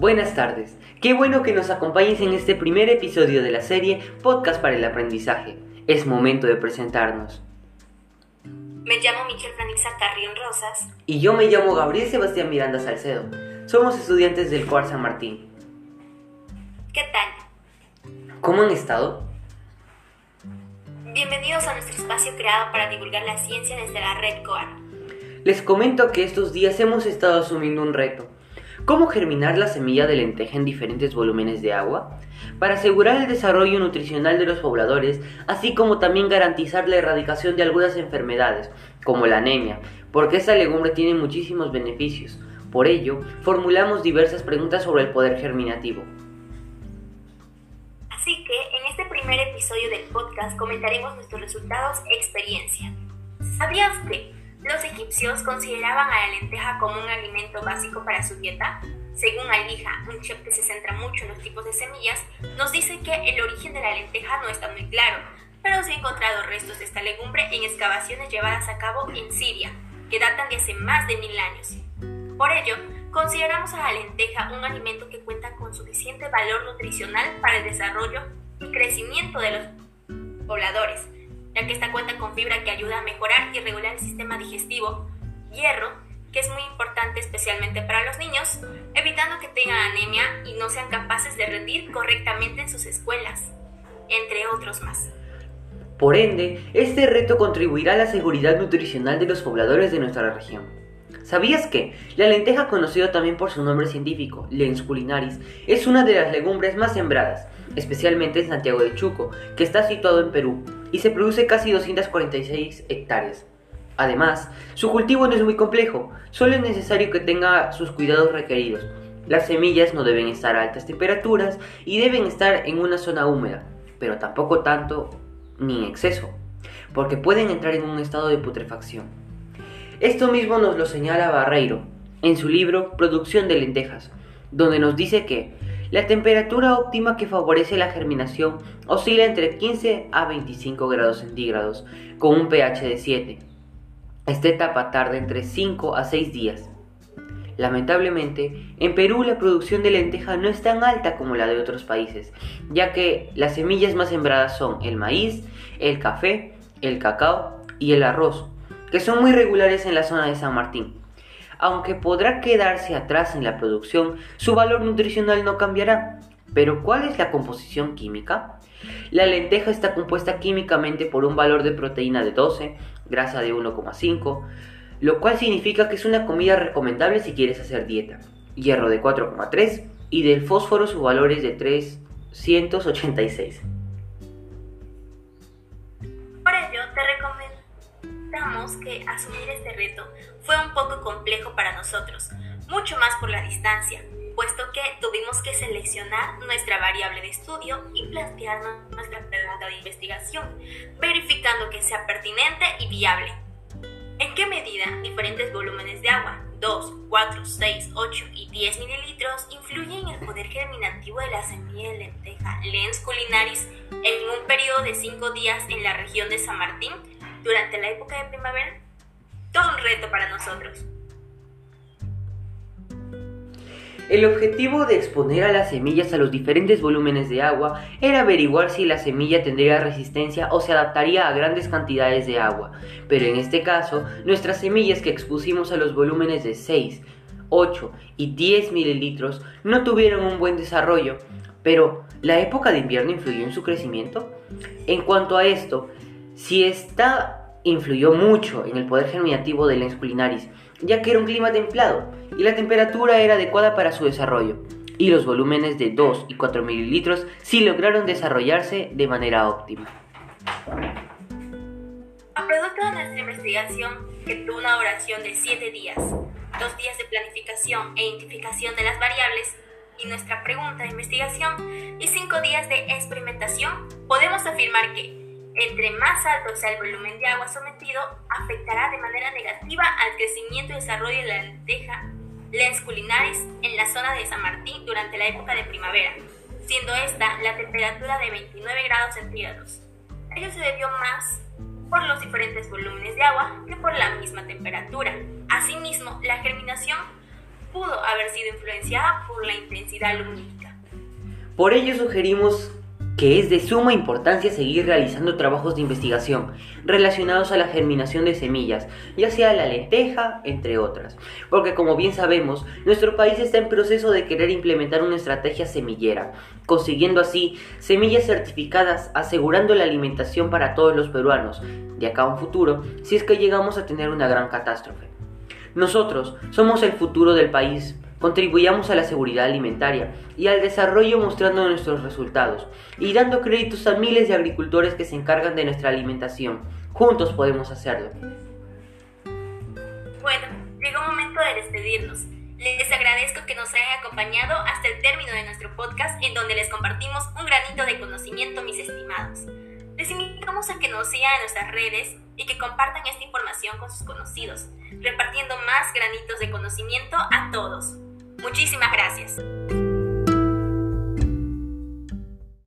Buenas tardes. Qué bueno que nos acompañes en este primer episodio de la serie Podcast para el Aprendizaje. Es momento de presentarnos. Me llamo Michelle Franisa Carrión Rosas. Y yo me llamo Gabriel Sebastián Miranda Salcedo. Somos estudiantes del COAR San Martín. ¿Qué tal? ¿Cómo han estado? Bienvenidos a nuestro espacio creado para divulgar la ciencia desde la red COAR. Les comento que estos días hemos estado asumiendo un reto ¿Cómo germinar la semilla de lenteja en diferentes volúmenes de agua? Para asegurar el desarrollo nutricional de los pobladores, así como también garantizar la erradicación de algunas enfermedades, como la anemia, porque esta legumbre tiene muchísimos beneficios. Por ello, formulamos diversas preguntas sobre el poder germinativo. Así que en este primer episodio del podcast comentaremos nuestros resultados e experiencia. ¿Sabías que los egipcios consideraban a la lenteja como un alimento básico para su dieta. Según Alija, un chef que se centra mucho en los tipos de semillas, nos dice que el origen de la lenteja no está muy claro, pero se han encontrado restos de esta legumbre en excavaciones llevadas a cabo en Siria, que datan de hace más de mil años. Por ello, consideramos a la lenteja un alimento que cuenta con suficiente valor nutricional para el desarrollo y crecimiento de los pobladores, ya que esta cuenta con fibra que ayuda a mejorar y regular el sistema digestivo, hierro, que es muy importante especialmente para los niños, evitando que tengan anemia y no sean capaces de rendir correctamente en sus escuelas, entre otros más. Por ende, este reto contribuirá a la seguridad nutricional de los pobladores de nuestra región. ¿Sabías que la lenteja, conocida también por su nombre científico, Lens culinaris, es una de las legumbres más sembradas, especialmente en Santiago de Chuco, que está situado en Perú, y se produce casi 246 hectáreas. Además, su cultivo no es muy complejo, solo es necesario que tenga sus cuidados requeridos. Las semillas no deben estar a altas temperaturas y deben estar en una zona húmeda, pero tampoco tanto ni en exceso, porque pueden entrar en un estado de putrefacción. Esto mismo nos lo señala Barreiro en su libro Producción de lentejas, donde nos dice que la temperatura óptima que favorece la germinación oscila entre 15 a 25 grados centígrados, con un pH de 7. Esta etapa tarda entre 5 a 6 días. Lamentablemente, en Perú la producción de lenteja no es tan alta como la de otros países, ya que las semillas más sembradas son el maíz, el café, el cacao y el arroz, que son muy regulares en la zona de San Martín aunque podrá quedarse atrás en la producción, su valor nutricional no cambiará. Pero ¿cuál es la composición química? La lenteja está compuesta químicamente por un valor de proteína de 12, grasa de 1,5, lo cual significa que es una comida recomendable si quieres hacer dieta. Hierro de 4,3 y del fósforo su valor es de 386. Que asumir este reto fue un poco complejo para nosotros, mucho más por la distancia, puesto que tuvimos que seleccionar nuestra variable de estudio y plantear nuestra pregunta de investigación, verificando que sea pertinente y viable. ¿En qué medida diferentes volúmenes de agua, 2, 4, 6, 8 y 10 mililitros, influyen en el poder germinativo de la semilla de lenteja Lens culinaris en un periodo de 5 días en la región de San Martín? Durante la época de primavera, todo un reto para nosotros. El objetivo de exponer a las semillas a los diferentes volúmenes de agua era averiguar si la semilla tendría resistencia o se adaptaría a grandes cantidades de agua, pero en este caso, nuestras semillas que expusimos a los volúmenes de 6, 8 y 10 mililitros no tuvieron un buen desarrollo, pero ¿la época de invierno influyó en su crecimiento? En cuanto a esto, si esta influyó mucho en el poder germinativo de Lens culinaris, ya que era un clima templado y la temperatura era adecuada para su desarrollo, y los volúmenes de 2 y 4 mililitros sí lograron desarrollarse de manera óptima. A producto de nuestra investigación, que tuvo una duración de 7 días, 2 días de planificación e identificación de las variables, y nuestra pregunta de investigación y 5 días de experimentación, podemos afirmar que entre más alto sea el volumen de agua sometido, afectará de manera negativa al crecimiento y desarrollo de la lenteja Lens culinaris en la zona de San Martín durante la época de primavera, siendo esta la temperatura de 29 grados centígrados. Ello se debió más por los diferentes volúmenes de agua que por la misma temperatura. Asimismo, la germinación pudo haber sido influenciada por la intensidad lumínica. Por ello sugerimos que es de suma importancia seguir realizando trabajos de investigación relacionados a la germinación de semillas, ya sea la lenteja, entre otras, porque como bien sabemos, nuestro país está en proceso de querer implementar una estrategia semillera, consiguiendo así semillas certificadas asegurando la alimentación para todos los peruanos, de acá a un futuro, si es que llegamos a tener una gran catástrofe. Nosotros somos el futuro del país, Contribuyamos a la seguridad alimentaria y al desarrollo mostrando nuestros resultados y dando créditos a miles de agricultores que se encargan de nuestra alimentación. Juntos podemos hacerlo. Bueno, llegó momento de despedirnos. Les agradezco que nos hayan acompañado hasta el término de nuestro podcast en donde les compartimos un granito de conocimiento, mis estimados. Les invitamos a que nos sigan en nuestras redes y que compartan esta información con sus conocidos, repartiendo más granitos de conocimiento a todos. Muchísimas gracias.